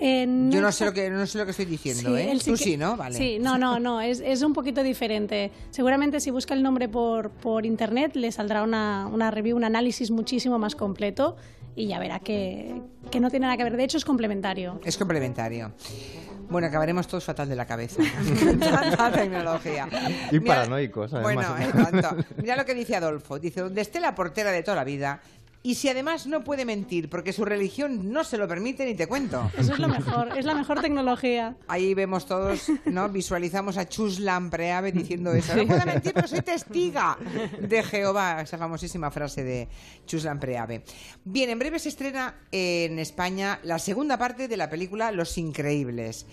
Yo no sé, lo que, no sé lo que estoy diciendo, ¿eh? Tú sí, ¿no? Vale.
Sí, no, no, no, es, es, un poquito diferente. Seguramente si busca el nombre por, por internet le saldrá una, una review, un análisis muchísimo más completo y ya verá que, que no tiene nada que ver. De hecho, es complementario.
Es complementario. Bueno, acabaremos todos fatal de la cabeza. Tanta tecnología.
Y paranoicos,
además. Bueno, eh, Mira lo que dice Adolfo. Dice, donde esté la portera de toda la vida, y si además no puede mentir porque su religión no se lo permite, ni te cuento.
Eso es lo mejor, es la mejor tecnología.
Ahí vemos todos, ¿no? Visualizamos a Chus Lampreave diciendo eso. No puedo mentir, pero soy testiga de Jehová. Esa famosísima frase de Chus Lampreave. Bien, en breve se estrena en España la segunda parte de la película Los Increíbles.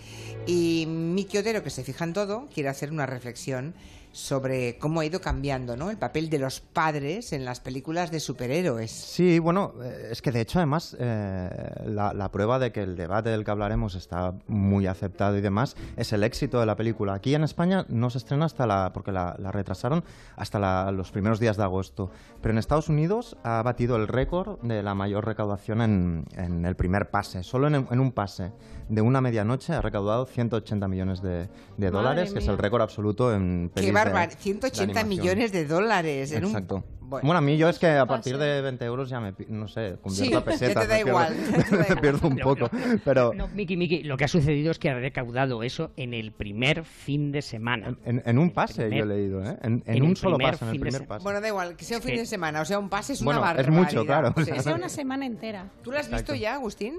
Y Miki Otero, que se fija en todo, quiere hacer una reflexión sobre cómo ha ido cambiando ¿no? el papel de los padres en las películas de superhéroes.
Sí, bueno, eh, es que de hecho además eh, la, prueba de que el debate del que hablaremos está muy aceptado y demás es el éxito de la película. Aquí en España no se estrena hasta la, porque la, retrasaron hasta los primeros días de agosto, pero en Estados Unidos ha batido el récord de la mayor recaudación en, el primer pase, solo en, un pase de una medianoche ha recaudado 180 millones de, dólares, que es el récord absoluto en películas
180 millones de dólares. En
Exacto. Bueno, a mí yo es que a partir de 20 euros ya me, no sé, convierto a pesetas.
te da igual.
me pierdo un poco, pero...
No, Miki, Miki, lo que ha sucedido es que ha recaudado eso en el primer fin de semana.
En, un pase, yo he leído, ¿eh? En, un solo pase, en el primer pase.
Bueno, da igual, que sea un fin de semana, o sea, un pase es una
bueno, es mucho, claro.
Que sea una semana entera.
¿Tú lo has visto ya, Agustín?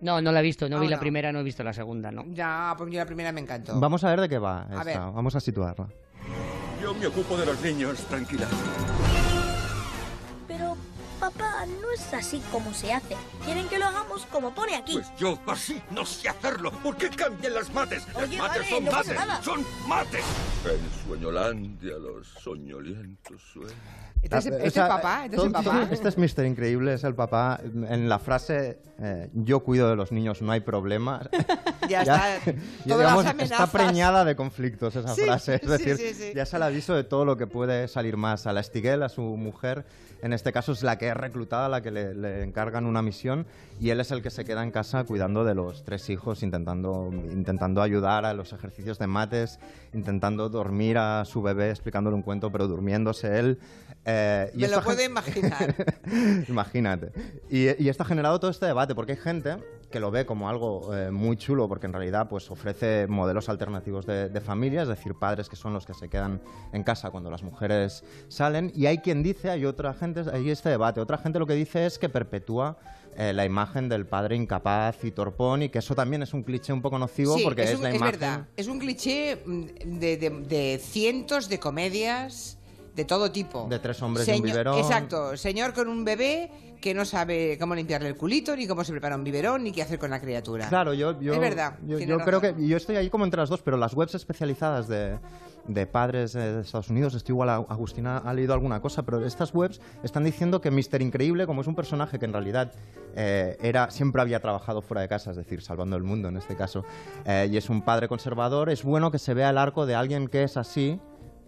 No, no la he visto, no vi la primera, no he visto la segunda, ¿no?
Ya, porque yo la primera me encantó.
Vamos a ver de qué va esta. Vamos a situarla.
Yo me ocupo de los niños, tranquila.
Pero, papá, no es así como se hace. Quieren que lo hagamos como pone aquí.
Pues yo así no sé hacerlo. ¿Por qué cambian las mates? las mates son mates. Son mates. En Sueñolandia los soñolientos sueños.
Este es, el papá, este es el papá.
Este es Mister Increíble, es el papá. En la frase, eh, yo cuido de los niños, no hay problema.
ya, está.
está preñada de conflictos esa frase. Es decir, ya es el aviso de todo lo que puede salir más. A la Estiguel, a su mujer, en este caso es la que es reclutada, la que le, encargan una misión, y él es el que se queda en casa cuidando de los tres hijos, intentando, intentando ayudar a los ejercicios de mates, intentando dormir a su bebé, explicándole un cuento, pero durmiéndose él.
Eh, y Me lo puedo imaginar.
Imagínate. Y, y esto ha generado todo este debate, porque hay gente que lo ve como algo eh, muy chulo porque en realidad pues ofrece modelos alternativos de, familia, es decir, padres que son los que se quedan en casa cuando las mujeres salen y hay quien dice, hay otra gente, hay este debate, otra gente lo que dice es que perpetúa eh, la imagen del padre incapaz y torpón y que eso también es un cliché un poco nocivo porque es, la imagen...
Es verdad, es un cliché mm, de cientos de comedias de todo tipo.
De tres hombres y un biberón.
Exacto, señor con un bebé que no sabe cómo limpiarle el culito, ni cómo se prepara un biberón, ni qué hacer con la criatura.
Claro, yo, yo,
es verdad,
yo, creo que yo estoy ahí como entre las dos, pero las webs especializadas de, de padres de Estados Unidos, estoy igual, Agustina ha leído alguna cosa, pero estas webs están diciendo que Mister Increíble, como es un personaje que en realidad eh, era, siempre había trabajado fuera de casa, es decir, salvando el mundo en este caso, eh, y es un padre conservador, es bueno que se vea el arco de alguien que es así,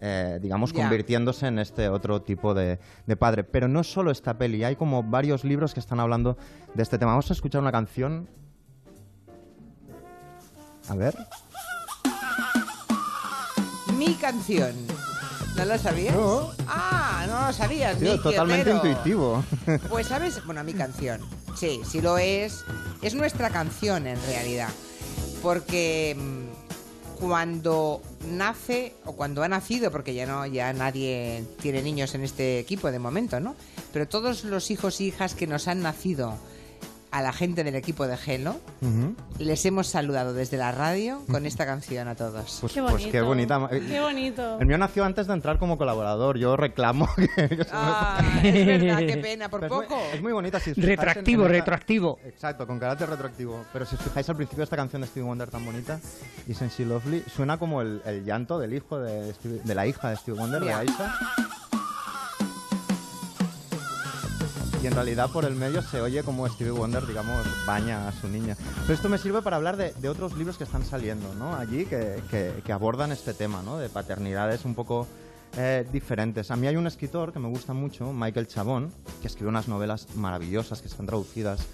eh, digamos, convirtiéndose en este otro tipo de, padre. Pero no solo esta peli, hay como varios libros que están hablando de este tema. Vamos a escuchar una canción. A ver.
Mi canción. ¿No lo sabías? Ah, no lo sabías.
totalmente intuitivo.
Pues sabes, bueno, mi canción. Sí, sí lo es. Es nuestra canción en realidad. Porque mm, cuando nace o cuando ha nacido, porque ya no, ya nadie tiene niños en este equipo de momento, ¿no? Pero todos los hijos e hijas que nos han nacido a la gente del equipo de Gelo. Les hemos saludado desde la radio con esta canción a todos.
Pues qué, pues qué bonita.
Qué bonito.
El mío nació antes de entrar como colaborador. Yo reclamo
que... Ah, es verdad, qué pena, por poco.
Es muy, bonita. Si
retroactivo, retroactivo.
Exacto, con carácter retroactivo. Pero si os fijáis al principio de esta canción de Stevie Wonder tan bonita, Isn't She Lovely, suena como el, llanto del hijo de, de la hija de Stevie Wonder, de Aisha. Y en realidad por el medio se oye como Stevie Wonder, digamos, baña a su niña. Pero esto me sirve para hablar de, otros libros que están saliendo, ¿no? Allí que, que, abordan este tema, ¿no? De paternidades un poco eh, diferentes. A mí hay un escritor que me gusta mucho, Michael Chabón, que escribe unas novelas maravillosas que están traducidas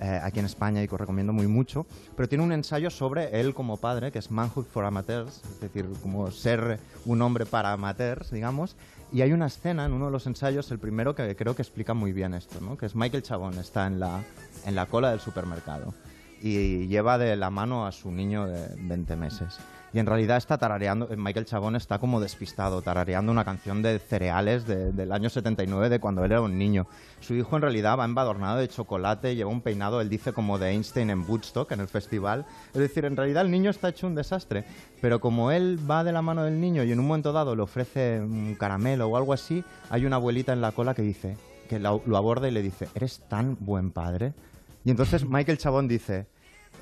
eh, aquí en España y que os recomiendo muy mucho, pero tiene un ensayo sobre él como padre, que es Manhood for Amateurs, es decir, como ser un hombre para amateurs, digamos, y hay una escena en uno de los ensayos, el primero, que creo que explica muy bien esto, ¿no? que es Michael Chabón, está en la, en la cola del supermercado y lleva de la mano a su niño de 20 meses y en realidad está tarareando, Michael Chabón está como despistado, tarareando una canción de cereales del año 79 de cuando él era un niño. Su hijo en realidad va embadornado de chocolate, lleva un peinado, él dice como de Einstein en Woodstock, en el festival. Es decir, en realidad el niño está hecho un desastre, pero como él va de la mano del niño y en un momento dado le ofrece un caramelo o algo así, hay una abuelita en la cola que dice, que lo aborda y le dice, ¿eres tan buen padre? Y entonces Michael Chabón dice,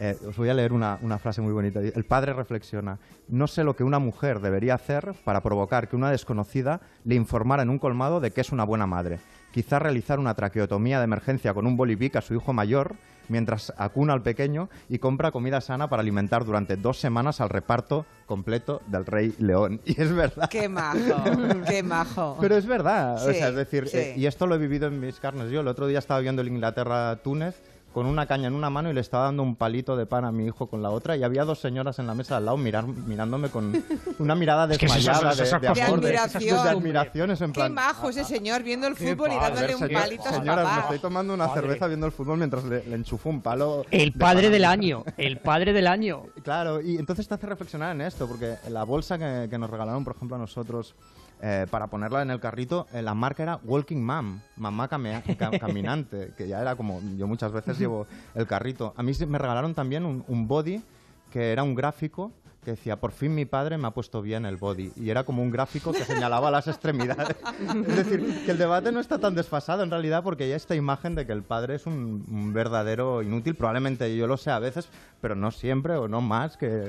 eh, os voy a leer una, frase muy bonita. El padre reflexiona, no sé lo que una mujer debería hacer para provocar que una desconocida le informara en un colmado de que es una buena madre. Quizá realizar una traqueotomía de emergencia con un bolivic a su hijo mayor mientras acuna al pequeño y compra comida sana para alimentar durante dos semanas al reparto completo del Rey León. Y es verdad.
¡Qué majo! ¡Qué majo!
Pero es verdad. es decir, eh, y esto lo he vivido en mis carnes. Yo el otro día estaba viendo el Inglaterra-Túnez con una caña en una mano y le estaba dando un palito de pan a mi hijo con la otra y había dos señoras en la mesa al lado mirar, mirándome con una mirada desmayada de,
admiración.
en
plan, Qué majo ese señor viendo el fútbol y dándole un palito a su
Señoras, me estoy tomando una cerveza viendo el fútbol mientras le, enchufo un palo.
El padre del año, el padre del año.
Claro, y entonces te hace reflexionar en esto, porque la bolsa que, que nos regalaron, por ejemplo, a nosotros eh, para ponerla en el carrito, eh, la marca era Walking Mom, mamá caminante, que ya era como, yo muchas veces llevo el carrito. A mí me regalaron también un, body que era un gráfico que decía, por fin mi padre me ha puesto bien el body. Y era como un gráfico que señalaba las extremidades. es decir, que el debate no está tan desfasado en realidad porque hay esta imagen de que el padre es un, un verdadero inútil. Probablemente yo lo sé a veces, pero no siempre o no más que,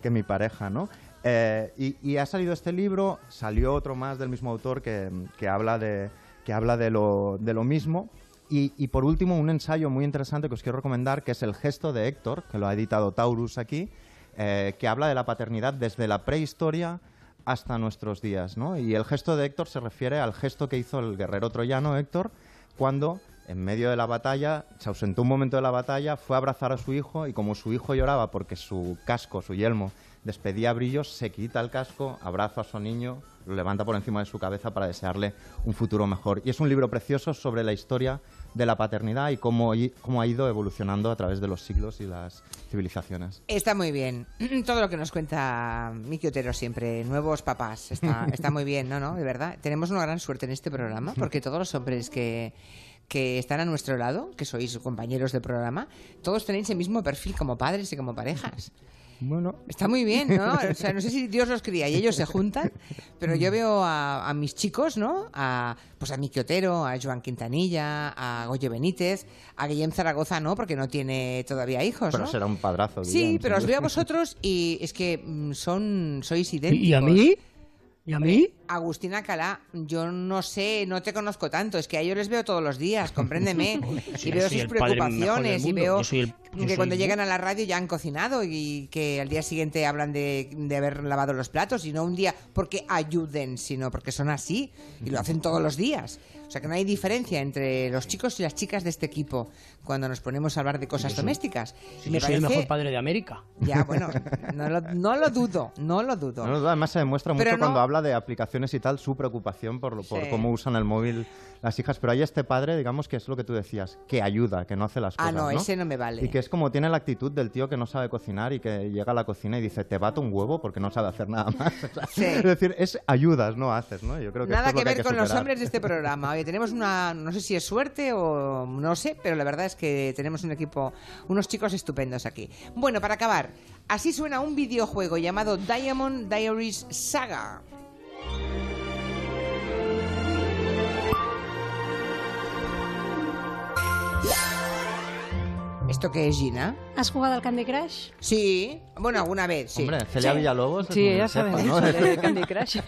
que mi pareja, ¿no? Eh, y, ha salido este libro, salió otro más del mismo autor que, habla, de, que habla de, lo, de lo mismo. Y, por último, un ensayo muy interesante que os quiero recomendar, que es El gesto de Héctor, que lo ha editado Taurus aquí, eh, que habla de la paternidad desde la prehistoria hasta nuestros días. ¿no? Y el gesto de Héctor se refiere al gesto que hizo el guerrero troyano Héctor cuando en medio de la batalla, se ausentó un momento de la batalla, fue a abrazar a su hijo y como su hijo lloraba porque su casco, su yelmo, despedía brillos, se quita el casco, abraza a su niño, lo levanta por encima de su cabeza para desearle un futuro mejor. Y es un libro precioso sobre la historia de la paternidad y cómo, cómo ha ido evolucionando a través de los siglos y las civilizaciones.
Está muy bien. Todo lo que nos cuenta Miki Otero siempre, nuevos papás, está, está muy bien, ¿no? ¿no? De verdad, tenemos una gran suerte en este programa porque todos los hombres que que están a nuestro lado, que sois compañeros de programa, todos tenéis el mismo perfil como padres y como parejas.
Bueno.
Está muy bien, ¿no? O sea, no sé si Dios los cría y ellos se juntan, pero yo veo a, mis chicos, ¿no? A, pues a Miki Otero, a Joan Quintanilla, a Goye Benítez, a Guillem Zaragoza, ¿no? Porque no tiene todavía hijos,
Pero será un padrazo.
Sí, pero os veo a vosotros y es que mm, son, sois idénticos.
¿Y a mí? ¿Y a mí?
Agustina Calá, yo no sé, no te conozco tanto, es que a ellos les veo todos los días, compréndeme. y veo sus preocupaciones y veo que cuando llegan a la radio ya han cocinado y que al día siguiente hablan de, de, haber lavado los platos y no un día porque ayuden, sino porque son así y lo hacen todos los días. O sea que no hay diferencia entre los chicos y las chicas de este equipo cuando nos ponemos a hablar de cosas domésticas.
me soy el mejor padre de América.
Ya, bueno, no lo, dudo, no lo dudo.
además se demuestra mucho cuando habla de aplicaciones y tal su preocupación por, por cómo usan el móvil las hijas, pero hay este padre, digamos, que es lo que tú decías, que ayuda, que no hace las cosas.
Ah, no, ese no me vale.
Y que es como tiene la actitud del tío que no sabe cocinar y que llega a la cocina y dice, te bato un huevo porque no sabe hacer nada más. Es decir, es ayudas, no haces, ¿no?
Yo creo que Nada que, ver con los hombres de este programa. Oye, tenemos una, no sé si es suerte o no sé, pero la verdad es que tenemos un equipo, unos chicos estupendos aquí. Bueno, para acabar, así suena un videojuego llamado Diamond Diaries Saga. ¿Esto qué es, Gina?
¿Has jugado al Candy Crush?
Sí, bueno, alguna vez, sí.
Hombre, Celia Villalobos.
Sí, ella sabe mucho de Candy Crush.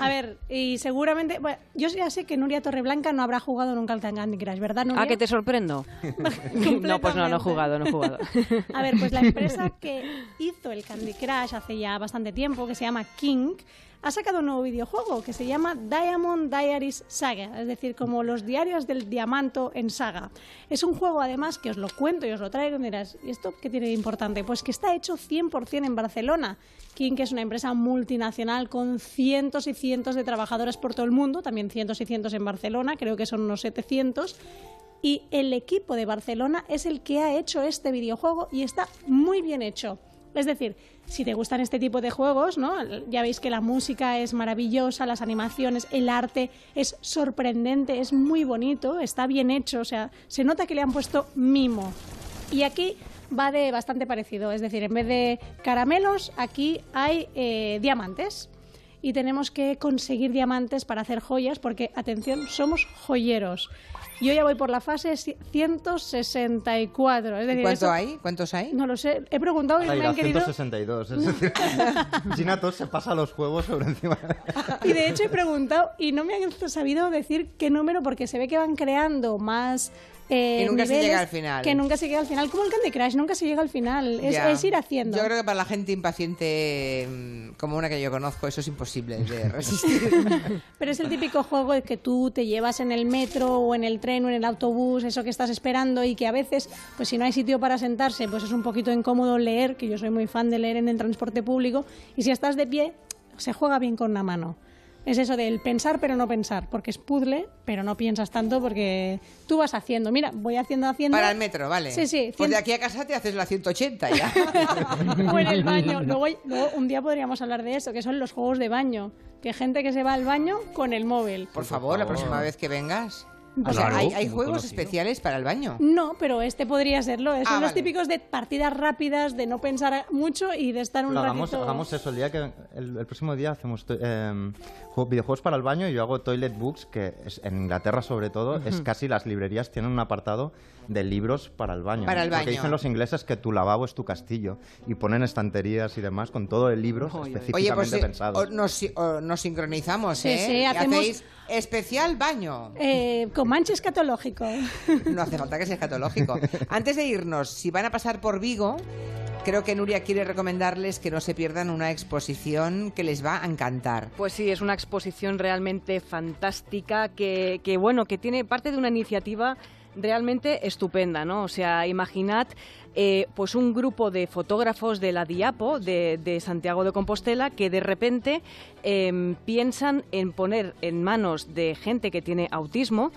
A ver, y seguramente. Bueno, yo ya sé que Nuria Torreblanca no habrá jugado nunca al Candy Crush, ¿verdad, Nuria?
¿Ah, que te sorprendo? no, pues no, no he jugado, no he jugado.
A ver, pues la empresa que hizo el Candy Crush hace ya bastante tiempo, que se llama King, ha sacado un nuevo videojuego que se llama Diamond Diaries Saga, es decir, como los diarios del diamanto en saga. Es un juego, además, que os lo cuento y os lo traigo y dirás, ¿y esto qué tiene de importante? Pues que está hecho 100% en Barcelona. King, es una empresa multinacional con cientos y cientos de trabajadores por todo el mundo, también cientos y cientos en Barcelona, creo que son unos 700. Y el equipo de Barcelona es el que ha hecho este videojuego y está muy bien hecho. Es decir, si te gustan este tipo de juegos, ¿no? Ya veis que la música es maravillosa, las animaciones, el arte es sorprendente, es muy bonito, está bien hecho, o sea, se nota que le han puesto mimo. Y aquí va de bastante parecido, es decir, en vez de caramelos, aquí hay eh, diamantes. Y tenemos que conseguir diamantes para hacer joyas, porque, atención, somos joyeros. Yo ya voy por la fase 164. Es decir,
¿Cuánto hay? ¿Cuántos hay?
No lo sé. He preguntado y me han querido...
162. Es decir, Gina se pasa los juegos sobre encima.
y de hecho he preguntado y no me han sabido decir qué número porque se ve que van creando más
eh, nunca se llega al final.
Que nunca se llega al final. Como el Candy Crush, nunca se llega al final. Es, ir haciendo.
Yo creo que para la gente impaciente mm, como una que yo conozco, eso es imposible de resistir.
Pero es el típico juego de que tú te llevas en el metro o en el tren o en el autobús, eso que estás esperando y que a veces, pues si no hay sitio para sentarse, pues es un poquito incómodo leer, que yo soy muy fan de leer en el transporte público. Y si estás de pie, se juega bien con una mano es eso del pensar pero no pensar, porque es puzzle, pero no piensas tanto porque tú vas haciendo. Mira, voy haciendo, haciendo.
Para el metro, vale.
Sí, sí.
Pues de aquí a casa te haces la 180 ya.
o en el baño. Luego, luego, un día podríamos hablar de eso, que son los juegos de baño. Que gente que se va al baño con el móvil.
Por favor, la próxima vez que vengas. O sea, ¿hay, juegos especiales para el baño?
No, pero este podría serlo. Son ah, los típicos de partidas rápidas, de no pensar mucho y de estar un
no, hagamos, hagamos, eso, el día que el, próximo día hacemos eh, videojuegos para el baño y yo hago Toilet Books, que es, en Inglaterra sobre todo, es casi las librerías tienen un apartado de libros para el baño.
Para el baño.
Porque dicen los ingleses que tu lavabo es tu castillo y ponen estanterías y demás con todo el libro específicamente Oye, pues, pensado.
nos, nos, sincronizamos, ¿eh? Sí, hacemos... especial baño.
Eh, con manche escatológico.
No hace falta que sea escatológico. Antes de irnos, si van a pasar por Vigo, creo que Nuria quiere recomendarles que no se pierdan una exposición que les va a encantar.
Pues sí, es una exposición realmente fantástica que, que bueno, que tiene parte de una iniciativa realmente estupenda, ¿no? O sea, imaginad eh, pues un grupo de fotógrafos de la Diapo de, Santiago de Compostela que de repente em, piensan en poner en manos de gente que tiene autismo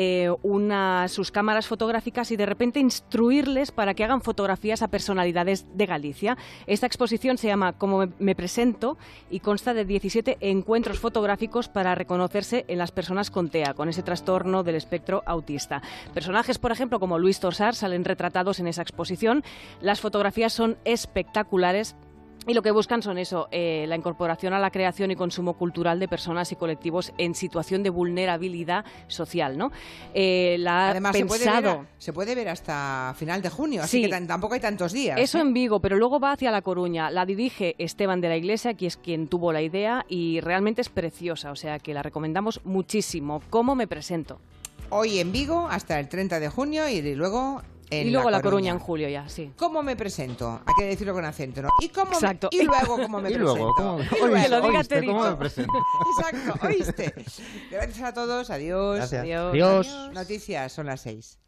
eh, una, sus cámaras fotográficas y de repente instruirles para que hagan fotografías a personalidades de Galicia. Esta exposición se llama Como me, presento y consta de 17 encuentros fotográficos para reconocerse en las personas con TEA, con ese trastorno del espectro autista. Personajes, por ejemplo, como Luis Tosar salen retratados en esa exposición. Las fotografías son espectaculares y lo que buscan son eso, eh, la incorporación a la creación y consumo cultural de personas y colectivos en situación de vulnerabilidad social, ¿no?
Eh, la Además, pensado... se, puede ver, hasta final de junio, así que tampoco hay tantos días.
Eso ¿eh? en Vigo, pero luego va hacia La Coruña. La dirige Esteban de la Iglesia, que es quien tuvo la idea, y realmente es preciosa, o sea que la recomendamos muchísimo. ¿Cómo me presento?
Hoy en Vigo hasta el 30 de junio y luego
y luego La Coruña. en julio ya, sí.
¿Cómo me presento? Hay que decirlo con acento, ¿no? ¿Y, cómo Exacto. y luego cómo me presento.
Luego, ¿cómo, y
lo digas
¿cómo me presento?
Exacto, oíste. Gracias a todos, adiós.
Adiós. adiós.
Noticias, son las seis.